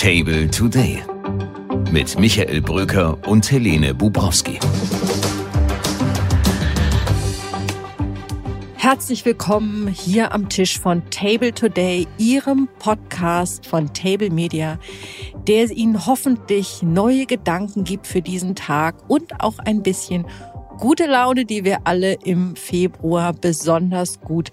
Table Today mit Michael Bröker und Helene Bubrowski. Herzlich willkommen hier am Tisch von Table Today, Ihrem Podcast von Table Media, der Ihnen hoffentlich neue Gedanken gibt für diesen Tag und auch ein bisschen gute Laune, die wir alle im Februar besonders gut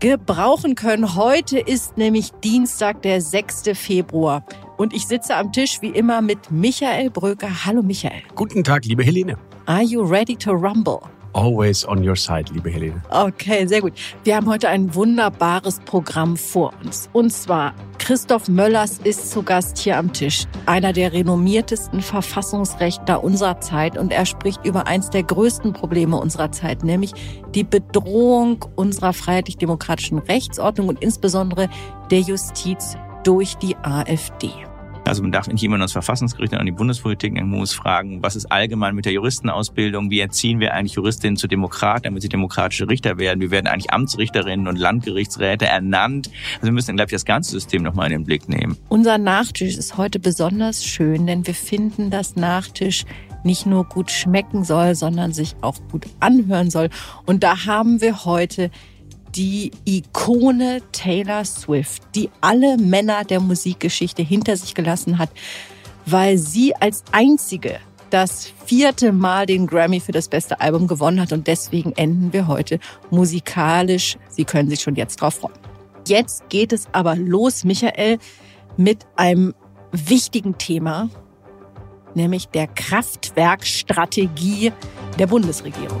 gebrauchen können. Heute ist nämlich Dienstag, der 6. Februar. Und ich sitze am Tisch wie immer mit Michael Bröker. Hallo Michael. Guten Tag, liebe Helene. Are you ready to rumble? Always on your side, liebe Helene. Okay, sehr gut. Wir haben heute ein wunderbares Programm vor uns. Und zwar Christoph Möllers ist zu Gast hier am Tisch. Einer der renommiertesten Verfassungsrechtler unserer Zeit. Und er spricht über eins der größten Probleme unserer Zeit, nämlich die Bedrohung unserer freiheitlich-demokratischen Rechtsordnung und insbesondere der Justiz durch die AfD. Also man darf nicht jemand ans Verfassungsgericht und an die Bundespolitik man muss fragen, was ist allgemein mit der Juristenausbildung? Wie erziehen wir eigentlich Juristinnen zu Demokraten, damit sie demokratische Richter werden? Wie werden eigentlich Amtsrichterinnen und Landgerichtsräte ernannt? Also wir müssen, glaube ich, das ganze System nochmal in den Blick nehmen. Unser Nachtisch ist heute besonders schön, denn wir finden, dass Nachtisch nicht nur gut schmecken soll, sondern sich auch gut anhören soll. Und da haben wir heute die Ikone Taylor Swift, die alle Männer der Musikgeschichte hinter sich gelassen hat, weil sie als einzige das vierte Mal den Grammy für das beste Album gewonnen hat und deswegen enden wir heute musikalisch. Sie können sich schon jetzt drauf freuen. Jetzt geht es aber los, Michael, mit einem wichtigen Thema, nämlich der Kraftwerkstrategie der Bundesregierung.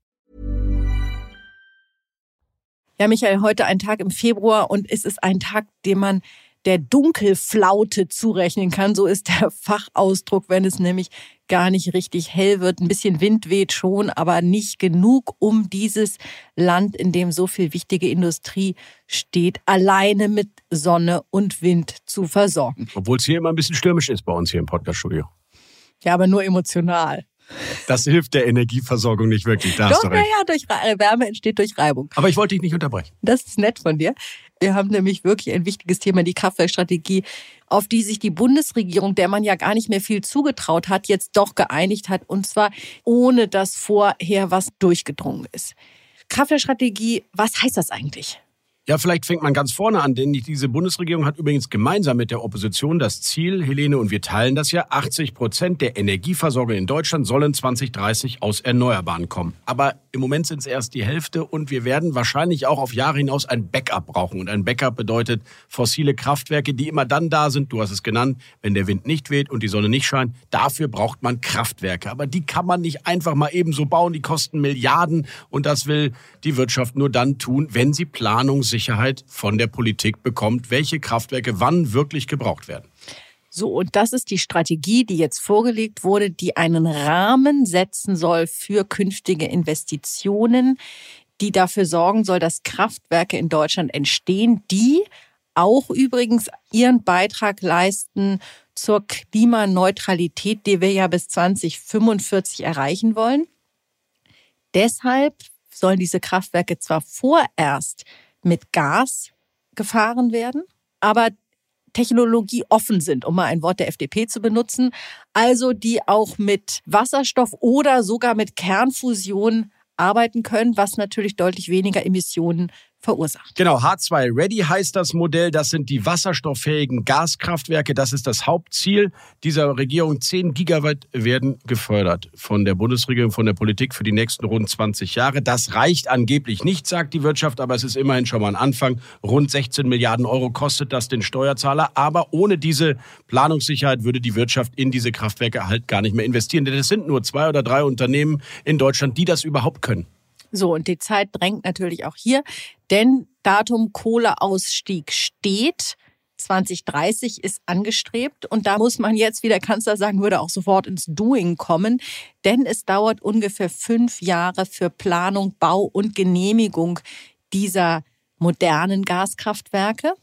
Ja, Michael, heute ein Tag im Februar und es ist ein Tag, den man der Dunkelflaute zurechnen kann. So ist der Fachausdruck, wenn es nämlich gar nicht richtig hell wird. Ein bisschen Wind weht schon, aber nicht genug, um dieses Land, in dem so viel wichtige Industrie steht, alleine mit Sonne und Wind zu versorgen. Obwohl es hier immer ein bisschen stürmisch ist bei uns hier im Podcaststudio. Ja, aber nur emotional. Das hilft der Energieversorgung nicht wirklich. Da Doch, naja, durch Wärme entsteht durch Reibung. Aber ich wollte dich nicht unterbrechen. Das ist nett von dir. Wir haben nämlich wirklich ein wichtiges Thema, die Kraftwerkstrategie, auf die sich die Bundesregierung, der man ja gar nicht mehr viel zugetraut hat, jetzt doch geeinigt hat. Und zwar ohne dass vorher was durchgedrungen ist. Kraftwerkstrategie, was heißt das eigentlich? Ja, vielleicht fängt man ganz vorne an, denn diese Bundesregierung hat übrigens gemeinsam mit der Opposition das Ziel, Helene, und wir teilen das ja, 80 Prozent der Energieversorgung in Deutschland sollen 2030 aus Erneuerbaren kommen. Aber im Moment sind es erst die Hälfte und wir werden wahrscheinlich auch auf Jahre hinaus ein Backup brauchen. Und ein Backup bedeutet fossile Kraftwerke, die immer dann da sind, du hast es genannt, wenn der Wind nicht weht und die Sonne nicht scheint. Dafür braucht man Kraftwerke. Aber die kann man nicht einfach mal ebenso bauen, die kosten Milliarden und das will die Wirtschaft nur dann tun, wenn sie Planung Sicherheit von der Politik bekommt, welche Kraftwerke wann wirklich gebraucht werden. So, und das ist die Strategie, die jetzt vorgelegt wurde, die einen Rahmen setzen soll für künftige Investitionen, die dafür sorgen soll, dass Kraftwerke in Deutschland entstehen, die auch übrigens ihren Beitrag leisten zur Klimaneutralität, die wir ja bis 2045 erreichen wollen. Deshalb sollen diese Kraftwerke zwar vorerst mit Gas gefahren werden, aber Technologie offen sind, um mal ein Wort der FDP zu benutzen, also die auch mit Wasserstoff oder sogar mit Kernfusion arbeiten können, was natürlich deutlich weniger Emissionen verursacht. Genau, H2 Ready heißt das Modell. Das sind die wasserstofffähigen Gaskraftwerke. Das ist das Hauptziel dieser Regierung. 10 Gigawatt werden gefördert von der Bundesregierung, von der Politik für die nächsten rund 20 Jahre. Das reicht angeblich nicht, sagt die Wirtschaft, aber es ist immerhin schon mal ein Anfang. Rund 16 Milliarden Euro kostet das den Steuerzahler. Aber ohne diese Planungssicherheit würde die Wirtschaft in diese Kraftwerke halt gar nicht mehr investieren. Denn es sind nur zwei oder drei Unternehmen in Deutschland, die das überhaupt können. So, und die Zeit drängt natürlich auch hier, denn Datum Kohleausstieg steht. 2030 ist angestrebt und da muss man jetzt, wie der Kanzler sagen würde, auch sofort ins Doing kommen, denn es dauert ungefähr fünf Jahre für Planung, Bau und Genehmigung dieser modernen Gaskraftwerke.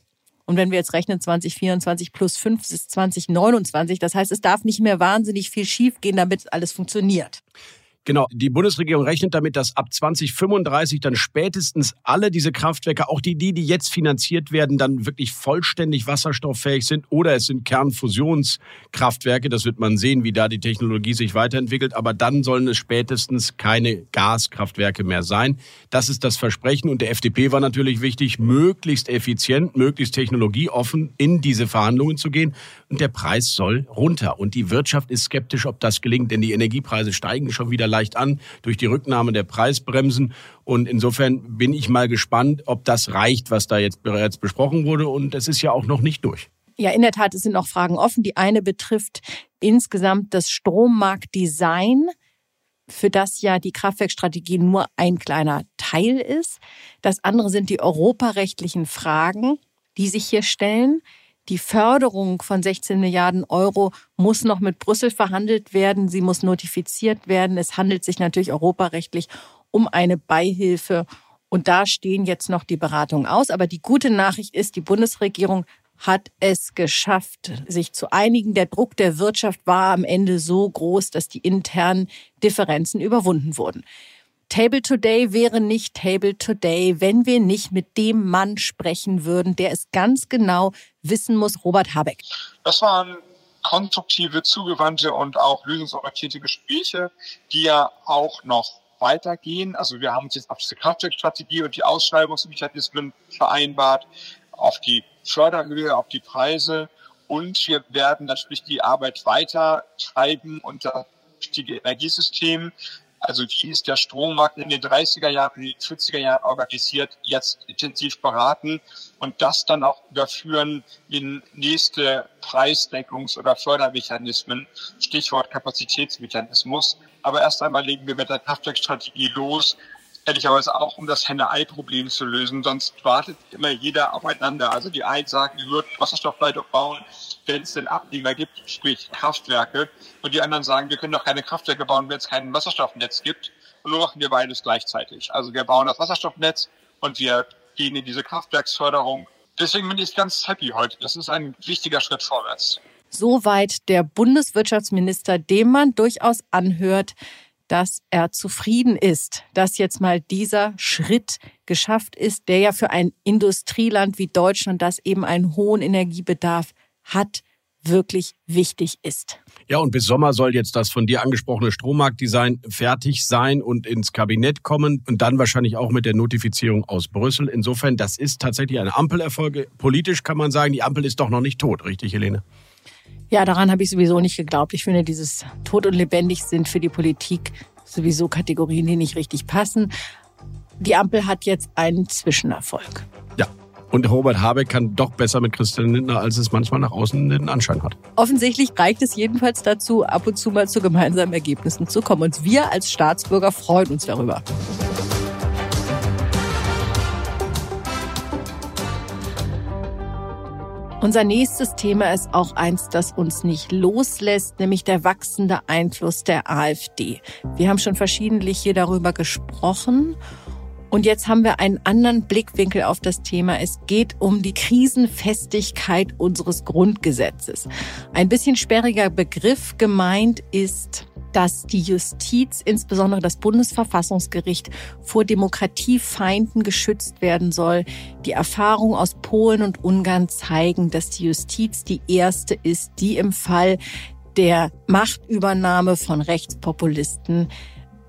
Und wenn wir jetzt rechnen, 2024 plus 5 ist 2029. Das heißt, es darf nicht mehr wahnsinnig viel schiefgehen, damit alles funktioniert. Genau, die Bundesregierung rechnet damit, dass ab 2035 dann spätestens alle diese Kraftwerke, auch die, die, die jetzt finanziert werden, dann wirklich vollständig wasserstofffähig sind oder es sind Kernfusionskraftwerke. Das wird man sehen, wie da die Technologie sich weiterentwickelt. Aber dann sollen es spätestens keine Gaskraftwerke mehr sein. Das ist das Versprechen. Und der FDP war natürlich wichtig, möglichst effizient, möglichst technologieoffen in diese Verhandlungen zu gehen. Und der Preis soll runter. Und die Wirtschaft ist skeptisch, ob das gelingt, denn die Energiepreise steigen schon wieder leicht an durch die Rücknahme der Preisbremsen. Und insofern bin ich mal gespannt, ob das reicht, was da jetzt bereits besprochen wurde. Und es ist ja auch noch nicht durch. Ja, in der Tat, es sind noch Fragen offen. Die eine betrifft insgesamt das Strommarktdesign, für das ja die Kraftwerkstrategie nur ein kleiner Teil ist. Das andere sind die europarechtlichen Fragen, die sich hier stellen. Die Förderung von 16 Milliarden Euro muss noch mit Brüssel verhandelt werden. Sie muss notifiziert werden. Es handelt sich natürlich europarechtlich um eine Beihilfe. Und da stehen jetzt noch die Beratungen aus. Aber die gute Nachricht ist, die Bundesregierung hat es geschafft, sich zu einigen. Der Druck der Wirtschaft war am Ende so groß, dass die internen Differenzen überwunden wurden. Table Today wäre nicht Table Today, wenn wir nicht mit dem Mann sprechen würden, der es ganz genau wissen muss, Robert Habeck. Das waren konstruktive, zugewandte und auch lösungsorientierte Gespräche, die ja auch noch weitergehen. Also wir haben uns jetzt auf diese Kraftwerkstrategie und die Ausschreibungsmechanismen vereinbart, auf die Förderhöhe, auf die Preise und wir werden natürlich die Arbeit weiter treiben und das wichtige Energiesystem also wie ist der Strommarkt in den 30er Jahren, in den 40er Jahren organisiert, jetzt intensiv beraten und das dann auch überführen in nächste Preisdeckungs- oder Fördermechanismen, Stichwort Kapazitätsmechanismus. Aber erst einmal legen wir mit der Kraftwerkstrategie los, ehrlicherweise auch, um das Henne-Ei-Problem zu lösen. Sonst wartet immer jeder aufeinander. Also die einen sagen, wir würden Wasserstoffleitung bauen, wenn es denn Abnehmer gibt, sprich Kraftwerke. Und die anderen sagen, wir können doch keine Kraftwerke bauen, wenn es kein Wasserstoffnetz gibt. Und nur machen wir beides gleichzeitig. Also wir bauen das Wasserstoffnetz und wir gehen in diese Kraftwerksförderung. Deswegen bin ich ganz happy heute. Das ist ein wichtiger Schritt vorwärts. Soweit der Bundeswirtschaftsminister, dem man durchaus anhört, dass er zufrieden ist, dass jetzt mal dieser Schritt geschafft ist, der ja für ein Industrieland wie Deutschland, das eben einen hohen Energiebedarf hat, wirklich wichtig ist. Ja, und bis Sommer soll jetzt das von dir angesprochene Strommarktdesign fertig sein und ins Kabinett kommen und dann wahrscheinlich auch mit der Notifizierung aus Brüssel. Insofern, das ist tatsächlich eine Ampelerfolge. Politisch kann man sagen, die Ampel ist doch noch nicht tot, richtig, Helene? Ja, daran habe ich sowieso nicht geglaubt. Ich finde, dieses Tod und lebendig sind für die Politik sowieso Kategorien, die nicht richtig passen. Die Ampel hat jetzt einen Zwischenerfolg. Ja. Und Robert Habeck kann doch besser mit Christian Lindner, als es manchmal nach außen den Anschein hat. Offensichtlich reicht es jedenfalls dazu, ab und zu mal zu gemeinsamen Ergebnissen zu kommen. Und wir als Staatsbürger freuen uns darüber. Unser nächstes Thema ist auch eins, das uns nicht loslässt, nämlich der wachsende Einfluss der AfD. Wir haben schon verschiedentlich hier darüber gesprochen. Und jetzt haben wir einen anderen Blickwinkel auf das Thema. Es geht um die Krisenfestigkeit unseres Grundgesetzes. Ein bisschen sperriger Begriff gemeint ist dass die Justiz, insbesondere das Bundesverfassungsgericht, vor Demokratiefeinden geschützt werden soll. Die Erfahrungen aus Polen und Ungarn zeigen, dass die Justiz die erste ist, die im Fall der Machtübernahme von Rechtspopulisten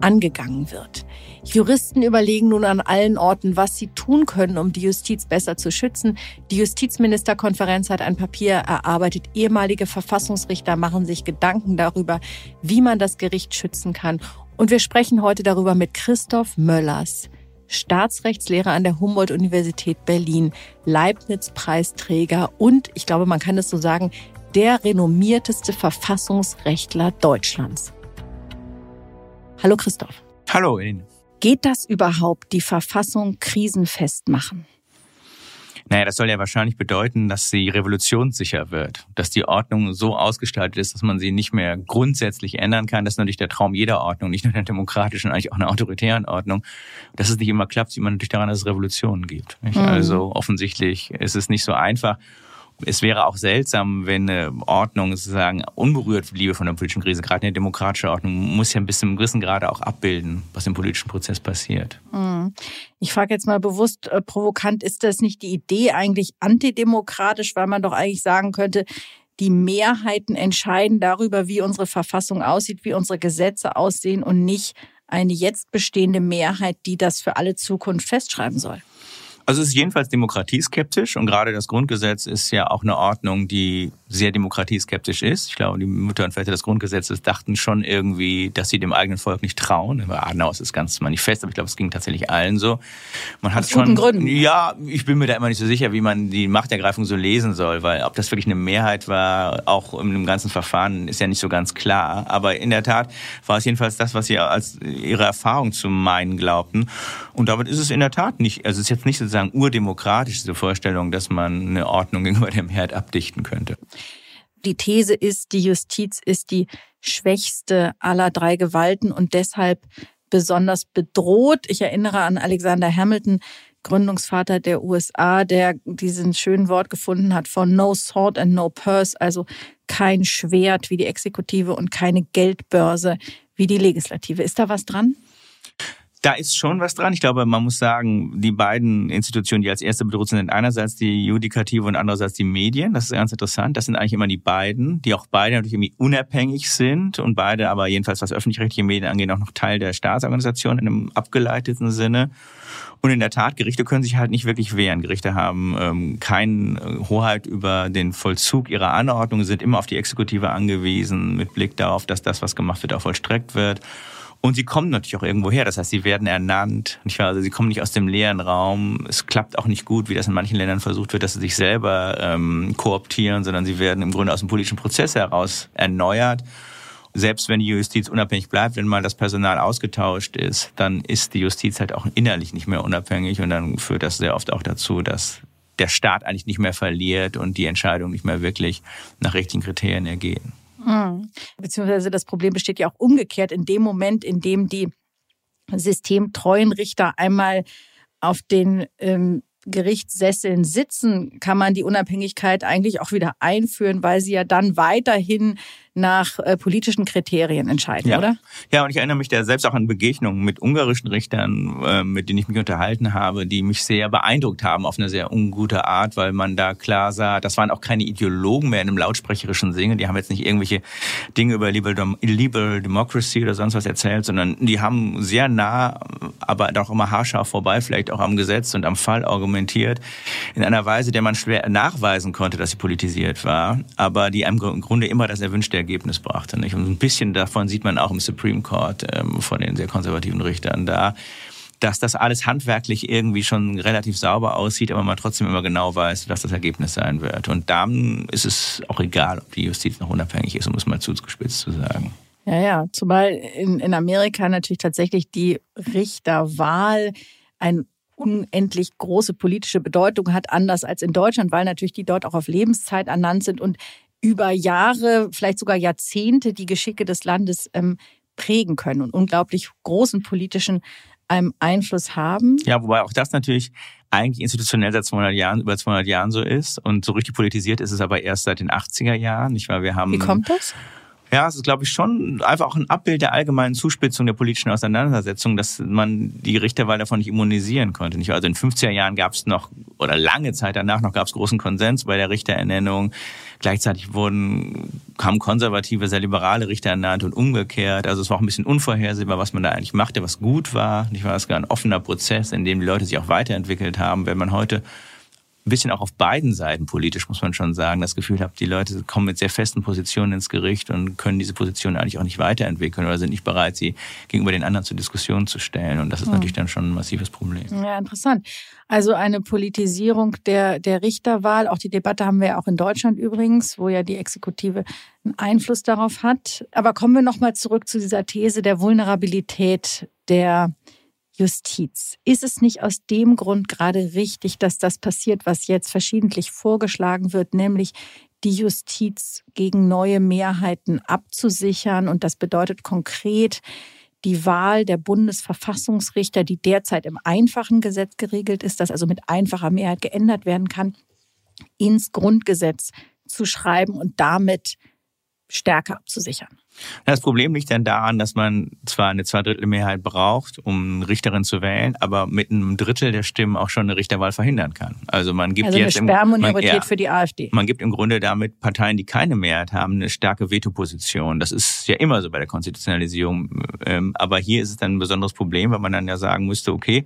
angegangen wird. Juristen überlegen nun an allen Orten, was sie tun können, um die Justiz besser zu schützen. Die Justizministerkonferenz hat ein Papier erarbeitet. Ehemalige Verfassungsrichter machen sich Gedanken darüber, wie man das Gericht schützen kann. Und wir sprechen heute darüber mit Christoph Möllers. Staatsrechtslehrer an der Humboldt-Universität Berlin, Leibniz-Preisträger und, ich glaube, man kann es so sagen, der renommierteste Verfassungsrechtler Deutschlands. Hallo Christoph. Hallo Elin. Geht das überhaupt, die Verfassung krisenfest machen? Naja, das soll ja wahrscheinlich bedeuten, dass sie revolutionssicher wird, dass die Ordnung so ausgestaltet ist, dass man sie nicht mehr grundsätzlich ändern kann. Das ist natürlich der Traum jeder Ordnung, nicht nur der demokratischen, eigentlich auch einer autoritären Ordnung. Dass es nicht immer klappt, sieht man natürlich daran, dass es Revolutionen gibt. Mhm. Also offensichtlich ist es nicht so einfach es wäre auch seltsam, wenn eine Ordnung sozusagen unberührt bliebe von der politischen Krise. Gerade eine demokratische Ordnung muss ja ein bisschen im gewissen Grade auch abbilden, was im politischen Prozess passiert. Hm. Ich frage jetzt mal bewusst äh, provokant, ist das nicht die Idee eigentlich antidemokratisch, weil man doch eigentlich sagen könnte, die Mehrheiten entscheiden darüber, wie unsere Verfassung aussieht, wie unsere Gesetze aussehen und nicht eine jetzt bestehende Mehrheit, die das für alle Zukunft festschreiben soll. Also es ist jedenfalls demokratieskeptisch und gerade das Grundgesetz ist ja auch eine Ordnung, die sehr demokratieskeptisch ist. Ich glaube, die Mütter und Väter des Grundgesetzes dachten schon irgendwie, dass sie dem eigenen Volk nicht trauen. Bei Adenauer ist ganz manifest, aber ich glaube, es ging tatsächlich allen so. Man hat Aus schon, Gründen. Ja, ich bin mir da immer nicht so sicher, wie man die Machtergreifung so lesen soll, weil ob das wirklich eine Mehrheit war, auch in dem ganzen Verfahren, ist ja nicht so ganz klar. Aber in der Tat war es jedenfalls das, was sie als ihre Erfahrung zu meinen glaubten. Und damit ist es in der Tat nicht, also es ist jetzt nicht sozusagen urdemokratisch, diese Vorstellung, dass man eine Ordnung gegenüber dem Herd abdichten könnte. Die These ist, die Justiz ist die schwächste aller drei Gewalten und deshalb besonders bedroht. Ich erinnere an Alexander Hamilton, Gründungsvater der USA, der diesen schönen Wort gefunden hat von No Sword and No Purse, also kein Schwert wie die Exekutive und keine Geldbörse wie die Legislative. Ist da was dran? Da ist schon was dran. Ich glaube, man muss sagen, die beiden Institutionen, die als erste bedroht sind, sind einerseits die Judikative und andererseits die Medien. Das ist ganz interessant. Das sind eigentlich immer die beiden, die auch beide natürlich irgendwie unabhängig sind und beide aber jedenfalls, was öffentlich-rechtliche Medien angeht, auch noch Teil der Staatsorganisation in einem abgeleiteten Sinne. Und in der Tat, Gerichte können sich halt nicht wirklich wehren. Gerichte haben ähm, keine äh, Hoheit über den Vollzug ihrer Anordnungen, sind immer auf die Exekutive angewiesen, mit Blick darauf, dass das, was gemacht wird, auch vollstreckt wird. Und sie kommen natürlich auch irgendwo her. Das heißt, sie werden ernannt. Also sie kommen nicht aus dem leeren Raum. Es klappt auch nicht gut, wie das in manchen Ländern versucht wird, dass sie sich selber ähm, kooptieren, sondern sie werden im Grunde aus dem politischen Prozess heraus erneuert. Selbst wenn die Justiz unabhängig bleibt, wenn mal das Personal ausgetauscht ist, dann ist die Justiz halt auch innerlich nicht mehr unabhängig und dann führt das sehr oft auch dazu, dass der Staat eigentlich nicht mehr verliert und die Entscheidungen nicht mehr wirklich nach richtigen Kriterien ergehen. Mhm. Beziehungsweise das Problem besteht ja auch umgekehrt in dem Moment, in dem die systemtreuen Richter einmal auf den ähm, Gerichtssesseln sitzen, kann man die Unabhängigkeit eigentlich auch wieder einführen, weil sie ja dann weiterhin nach äh, politischen Kriterien entscheiden, ja. oder? Ja, und ich erinnere mich da selbst auch an Begegnungen mit ungarischen Richtern, äh, mit denen ich mich unterhalten habe, die mich sehr beeindruckt haben auf eine sehr ungute Art, weil man da klar sah, das waren auch keine Ideologen mehr in einem lautsprecherischen Singe, die haben jetzt nicht irgendwelche Dinge über Liberal, Liberal Democracy oder sonst was erzählt, sondern die haben sehr nah, aber doch immer haarscharf vorbei, vielleicht auch am Gesetz und am Fall argumentiert, in einer Weise, der man schwer nachweisen konnte, dass sie politisiert war, aber die im Grunde immer das erwünschte Ergebnis brachte. Nicht? Und ein bisschen davon sieht man auch im Supreme Court ähm, von den sehr konservativen Richtern da, dass das alles handwerklich irgendwie schon relativ sauber aussieht, aber man trotzdem immer genau weiß, was das Ergebnis sein wird. Und dann ist es auch egal, ob die Justiz noch unabhängig ist, um es mal zugespitzt zu sagen. Ja, ja, zumal in, in Amerika natürlich tatsächlich die Richterwahl ein unendlich große politische Bedeutung hat, anders als in Deutschland, weil natürlich die dort auch auf Lebenszeit ernannt sind und über Jahre, vielleicht sogar Jahrzehnte die Geschicke des Landes ähm, prägen können und unglaublich großen politischen ähm, Einfluss haben. Ja, wobei auch das natürlich eigentlich institutionell seit 200 Jahren, über 200 Jahren so ist und so richtig politisiert ist es aber erst seit den 80er Jahren, nicht wahr? Wir haben Wie kommt das? Ja, es ist, glaube ich, schon einfach auch ein Abbild der allgemeinen Zuspitzung der politischen Auseinandersetzung, dass man die Richterwahl davon nicht immunisieren konnte. Nicht? Also in 50er Jahren gab es noch, oder lange Zeit danach noch gab es großen Konsens bei der Richterernennung. Gleichzeitig wurden, kamen konservative, sehr liberale Richter ernannt und umgekehrt. Also es war auch ein bisschen unvorhersehbar, was man da eigentlich machte, was gut war. Nicht war es gar ein offener Prozess, in dem die Leute sich auch weiterentwickelt haben. Wenn man heute ein bisschen auch auf beiden Seiten politisch, muss man schon sagen, das Gefühl habe, die Leute kommen mit sehr festen Positionen ins Gericht und können diese Positionen eigentlich auch nicht weiterentwickeln oder sind nicht bereit, sie gegenüber den anderen zur Diskussion zu stellen. Und das ist mhm. natürlich dann schon ein massives Problem. Ja, interessant. Also eine Politisierung der, der Richterwahl, auch die Debatte haben wir auch in Deutschland übrigens, wo ja die Exekutive einen Einfluss darauf hat. Aber kommen wir nochmal zurück zu dieser These der Vulnerabilität der Justiz. Ist es nicht aus dem Grund gerade richtig, dass das passiert, was jetzt verschiedentlich vorgeschlagen wird, nämlich die Justiz gegen neue Mehrheiten abzusichern? Und das bedeutet konkret, die Wahl der Bundesverfassungsrichter, die derzeit im einfachen Gesetz geregelt ist, das also mit einfacher Mehrheit geändert werden kann, ins Grundgesetz zu schreiben und damit stärker abzusichern. Das Problem liegt dann daran, dass man zwar eine Zweidrittelmehrheit braucht, um Richterin zu wählen, aber mit einem Drittel der Stimmen auch schon eine Richterwahl verhindern kann. Also man gibt also jetzt eine Sperrminorität ja, für die AfD. Man gibt im Grunde damit Parteien, die keine Mehrheit haben, eine starke Vetoposition. Das ist ja immer so bei der Konstitutionalisierung. Ähm, aber hier ist es dann ein besonderes Problem, weil man dann ja sagen müsste, okay,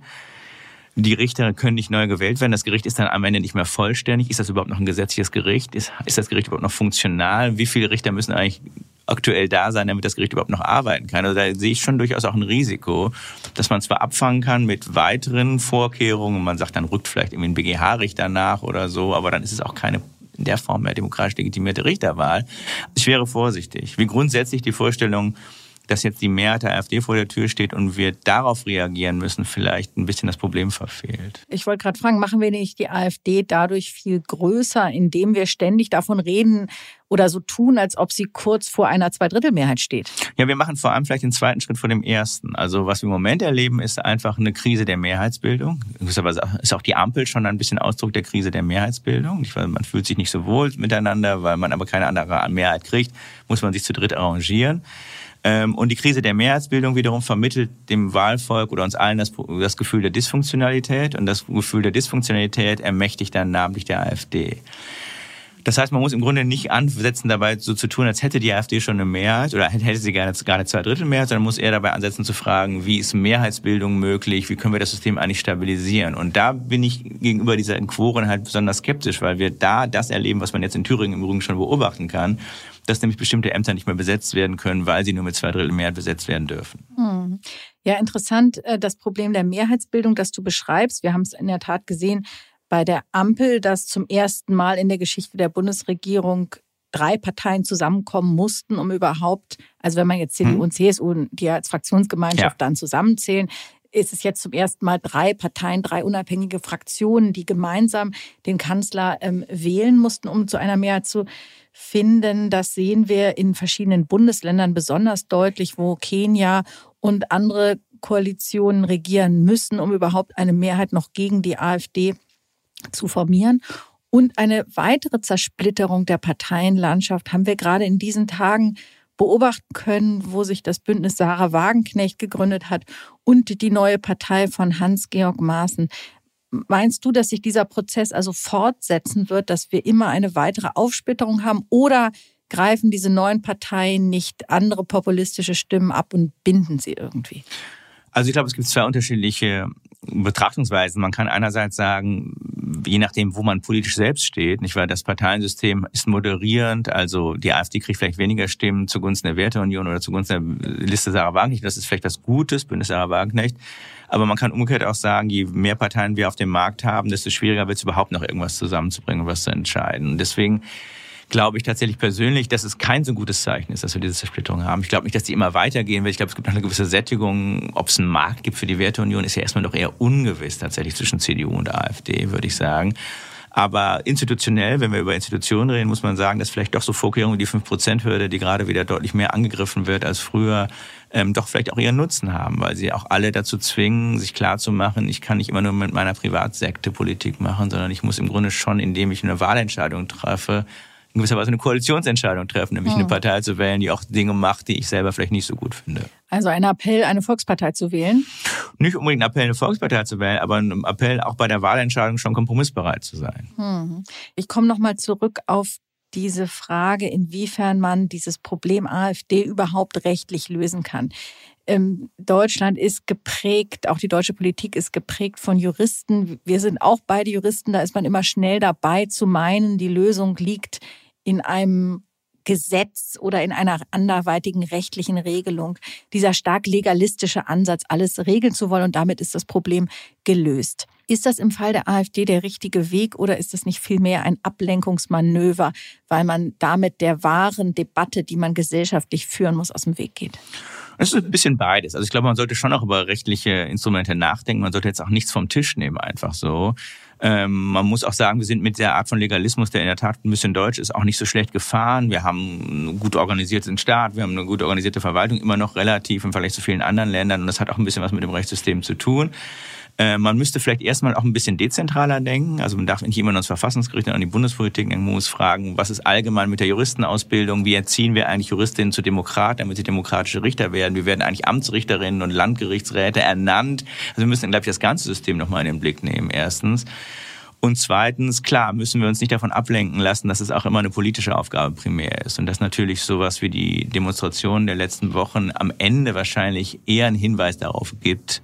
die Richter können nicht neu gewählt werden. Das Gericht ist dann am Ende nicht mehr vollständig. Ist das überhaupt noch ein gesetzliches Gericht? Ist, ist das Gericht überhaupt noch funktional? Wie viele Richter müssen eigentlich aktuell da sein, damit das Gericht überhaupt noch arbeiten kann? Also da sehe ich schon durchaus auch ein Risiko, dass man zwar abfangen kann mit weiteren Vorkehrungen. Man sagt, dann rückt vielleicht irgendwie ein BGH-Richter nach oder so, aber dann ist es auch keine in der Form mehr demokratisch legitimierte Richterwahl. Ich wäre vorsichtig. Wie grundsätzlich die Vorstellung, dass jetzt die Mehrheit der AfD vor der Tür steht und wir darauf reagieren müssen, vielleicht ein bisschen das Problem verfehlt. Ich wollte gerade fragen, machen wir nicht die AfD dadurch viel größer, indem wir ständig davon reden oder so tun, als ob sie kurz vor einer Zweidrittelmehrheit steht? Ja, wir machen vor allem vielleicht den zweiten Schritt vor dem ersten. Also was wir im Moment erleben, ist einfach eine Krise der Mehrheitsbildung. Ist auch die Ampel schon ein bisschen Ausdruck der Krise der Mehrheitsbildung. Man fühlt sich nicht so wohl miteinander, weil man aber keine andere Mehrheit kriegt, muss man sich zu dritt arrangieren. Ähm, und die Krise der Mehrheitsbildung wiederum vermittelt dem Wahlvolk oder uns allen das, das Gefühl der Dysfunktionalität. Und das Gefühl der Dysfunktionalität ermächtigt dann namentlich der AfD. Das heißt, man muss im Grunde nicht ansetzen, dabei so zu tun, als hätte die AfD schon eine Mehrheit oder hätte sie gar eine, gar eine Zweidrittelmehrheit, sondern muss eher dabei ansetzen zu fragen, wie ist Mehrheitsbildung möglich, wie können wir das System eigentlich stabilisieren. Und da bin ich gegenüber dieser Quoren halt besonders skeptisch, weil wir da das erleben, was man jetzt in Thüringen im Übrigen schon beobachten kann, dass nämlich bestimmte Ämter nicht mehr besetzt werden können, weil sie nur mit zwei Drittel Mehrheit besetzt werden dürfen. Hm. Ja, interessant, äh, das Problem der Mehrheitsbildung, das du beschreibst. Wir haben es in der Tat gesehen bei der Ampel, dass zum ersten Mal in der Geschichte der Bundesregierung drei Parteien zusammenkommen mussten, um überhaupt, also wenn man jetzt CDU hm. und CSU, die als Fraktionsgemeinschaft ja. dann zusammenzählen, ist es jetzt zum ersten Mal drei Parteien, drei unabhängige Fraktionen, die gemeinsam den Kanzler ähm, wählen mussten, um zu einer Mehrheit zu finden. Das sehen wir in verschiedenen Bundesländern besonders deutlich, wo Kenia und andere Koalitionen regieren müssen, um überhaupt eine Mehrheit noch gegen die AfD zu formieren. Und eine weitere Zersplitterung der Parteienlandschaft haben wir gerade in diesen Tagen beobachten können, wo sich das Bündnis Sarah Wagenknecht gegründet hat und die neue Partei von Hans-Georg Maaßen. Meinst du, dass sich dieser Prozess also fortsetzen wird, dass wir immer eine weitere Aufsplitterung haben oder greifen diese neuen Parteien nicht andere populistische Stimmen ab und binden sie irgendwie? Also ich glaube, es gibt zwei unterschiedliche Betrachtungsweisen. Man kann einerseits sagen, je nachdem, wo man politisch selbst steht, nicht wahr? Das Parteiensystem ist moderierend, also die AfD kriegt vielleicht weniger Stimmen zugunsten der Werteunion oder zugunsten der Liste Sarah Wagenknecht. Das ist vielleicht was Gutes, Bündnis Sarah Wagenknecht. Aber man kann umgekehrt auch sagen, je mehr Parteien wir auf dem Markt haben, desto schwieriger wird es überhaupt noch irgendwas zusammenzubringen und was zu entscheiden. deswegen glaube ich tatsächlich persönlich, dass es kein so gutes Zeichen ist, dass wir diese Zersplitterung haben. Ich glaube nicht, dass die immer weitergehen wird. Ich glaube, es gibt noch eine gewisse Sättigung. Ob es einen Markt gibt für die Werteunion, ist ja erstmal doch eher ungewiss tatsächlich zwischen CDU und AfD, würde ich sagen. Aber institutionell, wenn wir über Institutionen reden, muss man sagen, dass vielleicht doch so Vorkehrungen wie die 5%-Hürde, die gerade wieder deutlich mehr angegriffen wird als früher, ähm, doch vielleicht auch ihren Nutzen haben, weil sie auch alle dazu zwingen, sich klarzumachen, ich kann nicht immer nur mit meiner Privatsekte Politik machen, sondern ich muss im Grunde schon, indem ich eine Wahlentscheidung treffe, in gewisser Weise eine Koalitionsentscheidung treffen, nämlich mhm. eine Partei zu wählen, die auch Dinge macht, die ich selber vielleicht nicht so gut finde. Also ein Appell, eine Volkspartei zu wählen? Nicht unbedingt ein Appell, eine Volkspartei zu wählen, aber ein Appell, auch bei der Wahlentscheidung schon kompromissbereit zu sein. Mhm. Ich komme nochmal zurück auf diese Frage, inwiefern man dieses Problem AfD überhaupt rechtlich lösen kann. Ähm, Deutschland ist geprägt, auch die deutsche Politik ist geprägt von Juristen. Wir sind auch beide Juristen, da ist man immer schnell dabei zu meinen, die Lösung liegt in einem Gesetz oder in einer anderweitigen rechtlichen Regelung. Dieser stark legalistische Ansatz, alles regeln zu wollen und damit ist das Problem gelöst. Ist das im Fall der AfD der richtige Weg oder ist das nicht vielmehr ein Ablenkungsmanöver, weil man damit der wahren Debatte, die man gesellschaftlich führen muss, aus dem Weg geht? Es ist ein bisschen beides. Also ich glaube, man sollte schon auch über rechtliche Instrumente nachdenken. Man sollte jetzt auch nichts vom Tisch nehmen, einfach so. Ähm, man muss auch sagen, wir sind mit der Art von Legalismus, der in der Tat ein bisschen deutsch ist, auch nicht so schlecht gefahren. Wir haben einen gut organisierten Staat, wir haben eine gut organisierte Verwaltung, immer noch relativ im Vergleich zu vielen anderen Ländern. Und das hat auch ein bisschen was mit dem Rechtssystem zu tun. Äh, man müsste vielleicht erstmal auch ein bisschen dezentraler denken. Also man darf nicht immer nur ans Verfassungsgericht und an die Bundespolitik denken. Man muss fragen, was ist allgemein mit der Juristenausbildung? Wie erziehen wir eigentlich Juristinnen zu Demokrat, damit sie demokratische Richter werden? Wir werden eigentlich Amtsrichterinnen und Landgerichtsräte ernannt. Also wir müssen, glaube ich, das ganze System nochmal in den Blick nehmen, erstens. Und zweitens, klar, müssen wir uns nicht davon ablenken lassen, dass es auch immer eine politische Aufgabe primär ist. Und dass natürlich sowas wie die Demonstrationen der letzten Wochen am Ende wahrscheinlich eher einen Hinweis darauf gibt,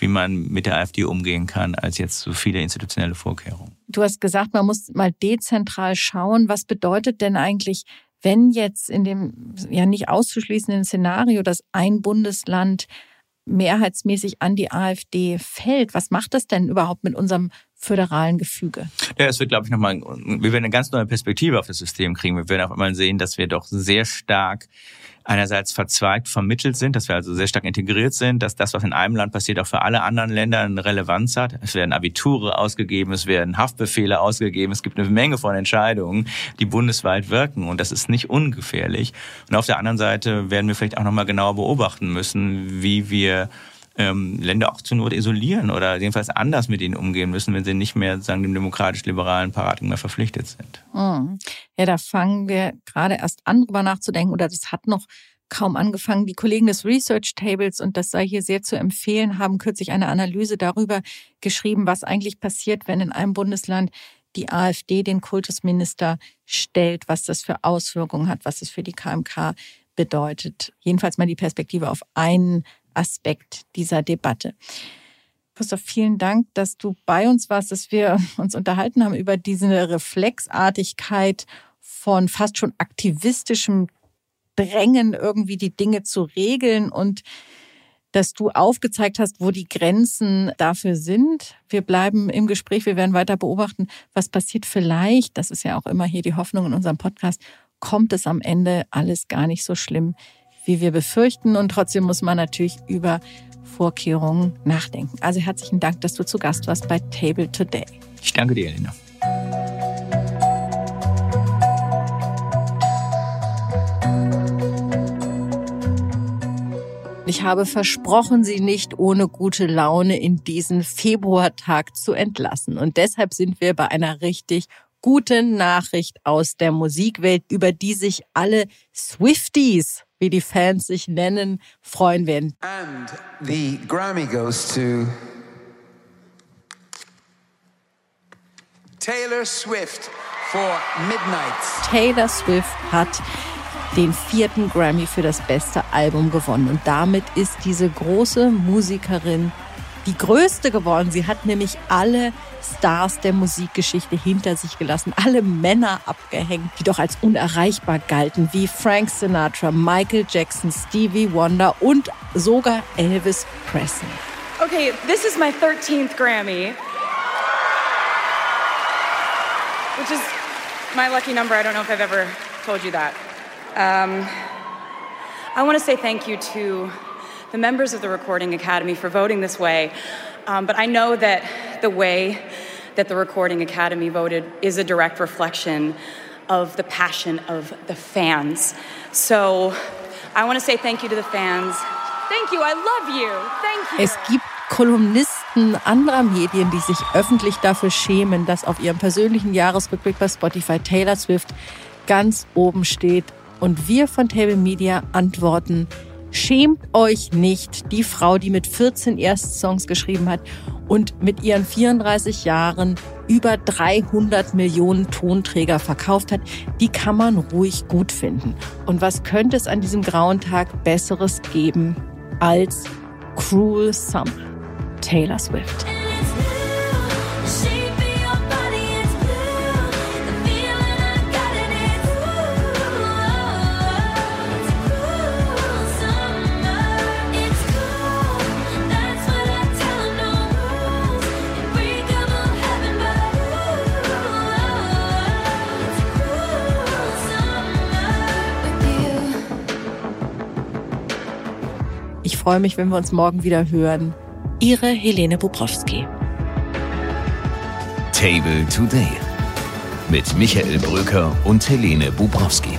wie man mit der AfD umgehen kann, als jetzt so viele institutionelle Vorkehrungen. Du hast gesagt, man muss mal dezentral schauen. Was bedeutet denn eigentlich, wenn jetzt in dem ja nicht auszuschließenden Szenario, dass ein Bundesland mehrheitsmäßig an die AfD fällt. Was macht das denn überhaupt mit unserem föderalen Gefüge? Ja, es wird, glaube ich, nochmal, wir werden eine ganz neue Perspektive auf das System kriegen. Wir werden auch immer sehen, dass wir doch sehr stark einerseits verzweigt vermittelt sind, dass wir also sehr stark integriert sind, dass das, was in einem Land passiert, auch für alle anderen Länder eine Relevanz hat. Es werden Abiture ausgegeben, es werden Haftbefehle ausgegeben, es gibt eine Menge von Entscheidungen, die bundesweit wirken und das ist nicht ungefährlich. Und auf der anderen Seite werden wir vielleicht auch nochmal genauer beobachten müssen, wie wir ähm, Länder auch zur Not isolieren oder jedenfalls anders mit ihnen umgehen müssen, wenn sie nicht mehr sagen dem demokratisch-liberalen Paradigma verpflichtet sind. Mhm. Ja, da fangen wir gerade erst an, drüber nachzudenken oder das hat noch kaum angefangen. Die Kollegen des Research Tables, und das sei hier sehr zu empfehlen, haben kürzlich eine Analyse darüber geschrieben, was eigentlich passiert, wenn in einem Bundesland die AfD den Kultusminister stellt, was das für Auswirkungen hat, was es für die KMK bedeutet. Jedenfalls mal die Perspektive auf einen Aspekt dieser Debatte. Christoph, vielen Dank, dass du bei uns warst, dass wir uns unterhalten haben über diese Reflexartigkeit von fast schon aktivistischem Drängen, irgendwie die Dinge zu regeln und dass du aufgezeigt hast, wo die Grenzen dafür sind. Wir bleiben im Gespräch, wir werden weiter beobachten, was passiert vielleicht. Das ist ja auch immer hier die Hoffnung in unserem Podcast. Kommt es am Ende alles gar nicht so schlimm, wie wir befürchten. Und trotzdem muss man natürlich über Vorkehrungen nachdenken. Also herzlichen Dank, dass du zu Gast warst bei Table Today. Ich danke dir, Elena. Ich habe versprochen, Sie nicht ohne gute Laune in diesen Februartag zu entlassen. Und deshalb sind wir bei einer richtig guten Nachricht aus der Musikwelt, über die sich alle Swifties wie die Fans sich nennen, freuen werden. And the Grammy goes to Taylor Swift for Midnight. Taylor Swift hat den vierten Grammy für das beste Album gewonnen und damit ist diese große Musikerin die größte geworden. Sie hat nämlich alle Stars der Musikgeschichte hinter sich gelassen, alle Männer abgehängt, die doch als unerreichbar galten, wie Frank Sinatra, Michael Jackson, Stevie Wonder und sogar Elvis Presley. Okay, this is my 13th Grammy. Which is my lucky number. I don't know if I've ever told you that. Um, I want to say thank you to the members of the Recording Academy for voting this way. Um, but I know that the way that the Recording Academy voted is a direct reflection of the passion of the fans. So I want to say thank you to the fans. Thank you, I love you. Thank you. Es gibt Kolumnisten anderer Medien, die sich öffentlich dafür schämen, dass auf ihrem persönlichen Jahresrückblick bei Spotify Taylor Swift ganz oben steht. Und wir von Table Media antworten, Schämt euch nicht, die Frau, die mit 14 Erstsongs geschrieben hat und mit ihren 34 Jahren über 300 Millionen Tonträger verkauft hat, die kann man ruhig gut finden. Und was könnte es an diesem grauen Tag Besseres geben als Cruel Summer? Taylor Swift. Freue mich, wenn wir uns morgen wieder hören. Ihre Helene Bubrowski. Table Today mit Michael Bröker und Helene Bubrowski.